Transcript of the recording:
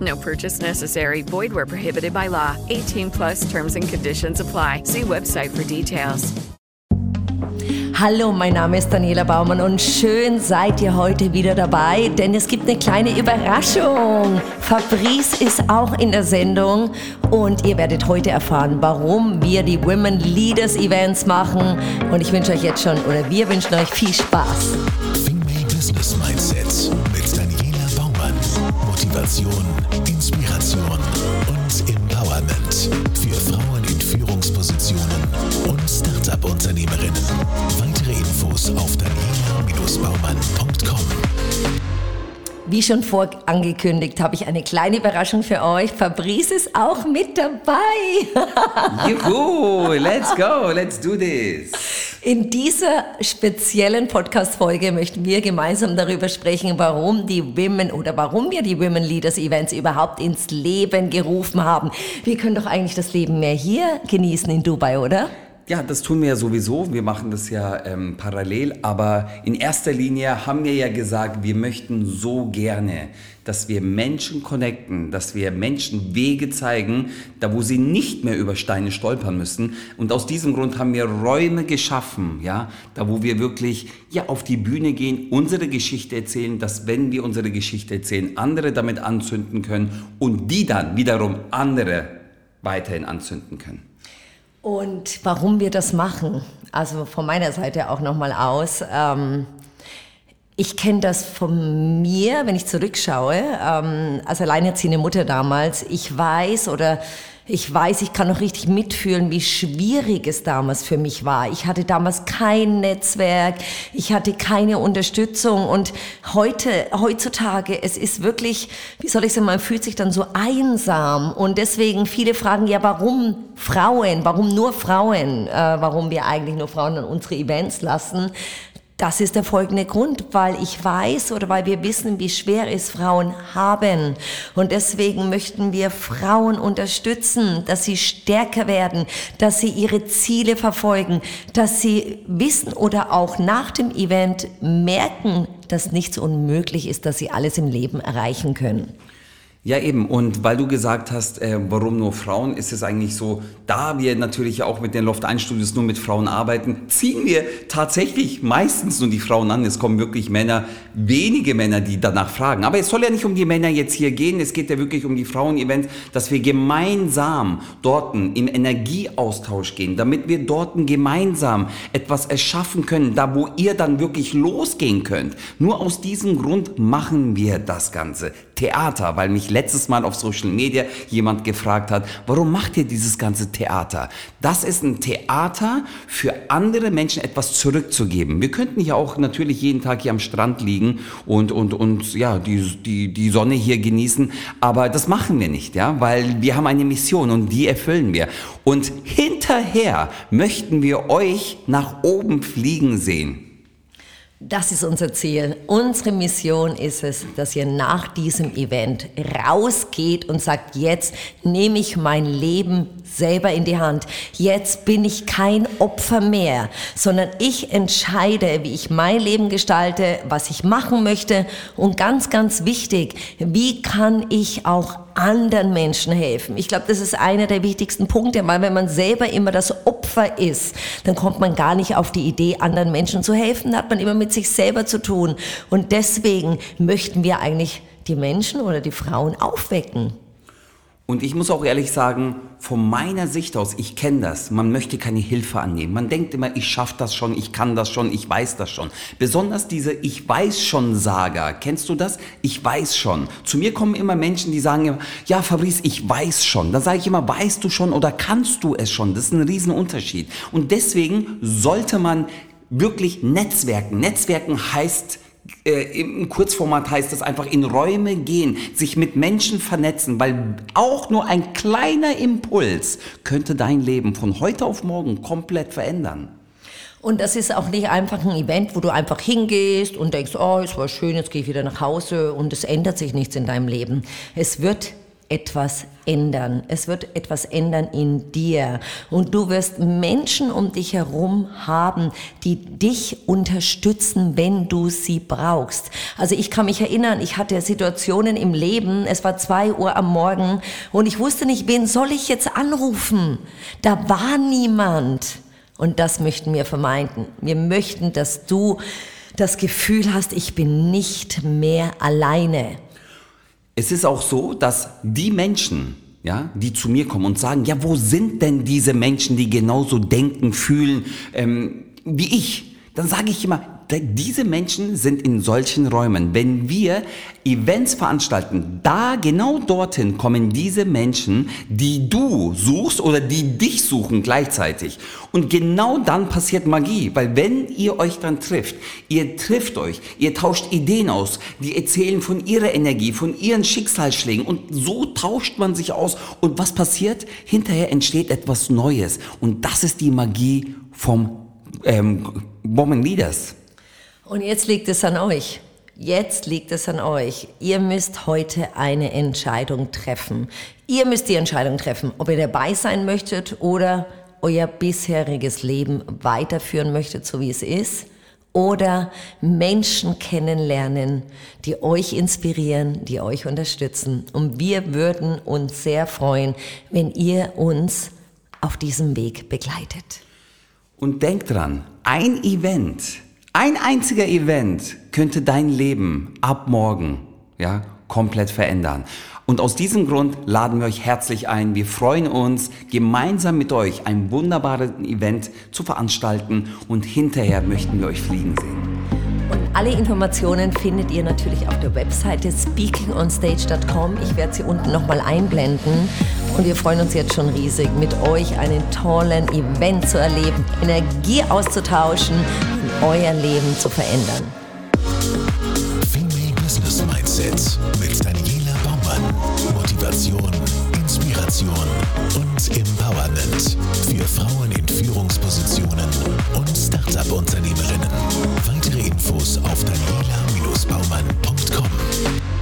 No purchase necessary. Void where prohibited by law. 18 plus terms and conditions apply. See website for details. Hallo, mein Name ist Daniela Baumann und schön seid ihr heute wieder dabei, denn es gibt eine kleine Überraschung. Fabrice ist auch in der Sendung und ihr werdet heute erfahren, warum wir die Women Leaders Events machen. Und ich wünsche euch jetzt schon, oder wir wünschen euch viel Spaß. Female Business Mindset mit. Motivation, Inspiration und Empowerment für Frauen in Führungspositionen und Startup-Unternehmerinnen. Weitere Infos auf daniela-baumann.com. Wie schon vorangekündigt, habe ich eine kleine Überraschung für euch. Fabrice ist auch mit dabei. Juhu, let's go, let's do this. In dieser speziellen Podcast-Folge möchten wir gemeinsam darüber sprechen, warum die Women oder warum wir die Women Leaders Events überhaupt ins Leben gerufen haben. Wir können doch eigentlich das Leben mehr hier genießen in Dubai, oder? Ja, das tun wir ja sowieso. Wir machen das ja ähm, parallel. Aber in erster Linie haben wir ja gesagt, wir möchten so gerne, dass wir Menschen connecten, dass wir Menschen Wege zeigen, da wo sie nicht mehr über Steine stolpern müssen. Und aus diesem Grund haben wir Räume geschaffen, ja, da wo wir wirklich ja auf die Bühne gehen, unsere Geschichte erzählen, dass wenn wir unsere Geschichte erzählen, andere damit anzünden können und die dann wiederum andere weiterhin anzünden können. Und warum wir das machen, also von meiner Seite auch nochmal aus. Ähm, ich kenne das von mir, wenn ich zurückschaue, ähm, als alleinerziehende Mutter damals. Ich weiß oder ich weiß, ich kann noch richtig mitfühlen, wie schwierig es damals für mich war. Ich hatte damals kein Netzwerk, ich hatte keine Unterstützung und heute, heutzutage, es ist wirklich, wie soll ich sagen, man fühlt sich dann so einsam und deswegen viele fragen, ja, warum Frauen, warum nur Frauen, äh, warum wir eigentlich nur Frauen an unsere Events lassen. Das ist der folgende Grund, weil ich weiß oder weil wir wissen, wie schwer es Frauen haben. Und deswegen möchten wir Frauen unterstützen, dass sie stärker werden, dass sie ihre Ziele verfolgen, dass sie wissen oder auch nach dem Event merken, dass nichts unmöglich ist, dass sie alles im Leben erreichen können. Ja, eben. Und weil du gesagt hast, äh, warum nur Frauen, ist es eigentlich so, da wir natürlich auch mit den Loft 1 Studios nur mit Frauen arbeiten, ziehen wir tatsächlich meistens nur die Frauen an. Es kommen wirklich Männer, wenige Männer, die danach fragen. Aber es soll ja nicht um die Männer jetzt hier gehen. Es geht ja wirklich um die Frauen-Events, dass wir gemeinsam dort im Energieaustausch gehen, damit wir dort gemeinsam etwas erschaffen können, da wo ihr dann wirklich losgehen könnt. Nur aus diesem Grund machen wir das Ganze. Theater, weil mich letztes Mal auf Social Media jemand gefragt hat, warum macht ihr dieses ganze Theater? Das ist ein Theater für andere Menschen etwas zurückzugeben. Wir könnten ja auch natürlich jeden Tag hier am Strand liegen und, und, und ja, die, die, die Sonne hier genießen, aber das machen wir nicht, ja, weil wir haben eine Mission und die erfüllen wir. Und hinterher möchten wir euch nach oben fliegen sehen. Das ist unser Ziel. Unsere Mission ist es, dass ihr nach diesem Event rausgeht und sagt, jetzt nehme ich mein Leben selber in die Hand. Jetzt bin ich kein Opfer mehr, sondern ich entscheide, wie ich mein Leben gestalte, was ich machen möchte und ganz, ganz wichtig, wie kann ich auch anderen Menschen helfen. Ich glaube, das ist einer der wichtigsten Punkte, weil wenn man selber immer das Opfer ist, dann kommt man gar nicht auf die Idee, anderen Menschen zu helfen. Da hat man immer mit sich selber zu tun. Und deswegen möchten wir eigentlich die Menschen oder die Frauen aufwecken. Und ich muss auch ehrlich sagen, von meiner Sicht aus, ich kenne das, man möchte keine Hilfe annehmen. Man denkt immer, ich schaffe das schon, ich kann das schon, ich weiß das schon. Besonders diese Ich weiß schon Saga, kennst du das? Ich weiß schon. Zu mir kommen immer Menschen, die sagen immer, ja Fabrice, ich weiß schon. Da sage ich immer, weißt du schon oder kannst du es schon? Das ist ein Riesenunterschied. Und deswegen sollte man wirklich Netzwerken. Netzwerken heißt, äh, im Kurzformat heißt es einfach in Räume gehen, sich mit Menschen vernetzen, weil auch nur ein kleiner Impuls könnte dein Leben von heute auf morgen komplett verändern. Und das ist auch nicht einfach ein Event, wo du einfach hingehst und denkst, oh, es war schön, jetzt gehe ich wieder nach Hause und es ändert sich nichts in deinem Leben. Es wird etwas ändern. Es wird etwas ändern in dir. Und du wirst Menschen um dich herum haben, die dich unterstützen, wenn du sie brauchst. Also ich kann mich erinnern, ich hatte Situationen im Leben, es war zwei Uhr am Morgen und ich wusste nicht, wen soll ich jetzt anrufen? Da war niemand. Und das möchten wir vermeiden. Wir möchten, dass du das Gefühl hast, ich bin nicht mehr alleine es ist auch so, dass die Menschen, ja, die zu mir kommen und sagen, ja, wo sind denn diese Menschen, die genauso denken, fühlen ähm, wie ich? Dann sage ich immer, diese Menschen sind in solchen Räumen. Wenn wir Events veranstalten, da genau dorthin kommen diese Menschen, die du suchst oder die dich suchen gleichzeitig. Und genau dann passiert Magie, weil wenn ihr euch dann trifft, ihr trifft euch, ihr tauscht Ideen aus, die erzählen von ihrer Energie, von ihren Schicksalsschlägen und so tauscht man sich aus und was passiert? Hinterher entsteht etwas Neues und das ist die Magie vom ähm, Woman Leaders. Und jetzt liegt es an euch. Jetzt liegt es an euch. Ihr müsst heute eine Entscheidung treffen. Ihr müsst die Entscheidung treffen, ob ihr dabei sein möchtet oder euer bisheriges Leben weiterführen möchtet, so wie es ist. Oder Menschen kennenlernen, die euch inspirieren, die euch unterstützen. Und wir würden uns sehr freuen, wenn ihr uns auf diesem Weg begleitet. Und denkt dran, ein Event, ein einziger Event könnte dein Leben ab morgen, ja, komplett verändern. Und aus diesem Grund laden wir euch herzlich ein. Wir freuen uns, gemeinsam mit euch ein wunderbares Event zu veranstalten und hinterher möchten wir euch fliegen sehen. Und alle Informationen findet ihr natürlich auf der Webseite speakingonstage.com. Ich werde sie unten nochmal einblenden. Und wir freuen uns jetzt schon riesig, mit euch einen tollen Event zu erleben, Energie auszutauschen euer Leben zu verändern. Female Business Mindset mit Daniela Baumann. Motivation, Inspiration und Empowerment für Frauen in Führungspositionen und Startup-Unternehmerinnen. Weitere Infos auf daniela-baumann.com.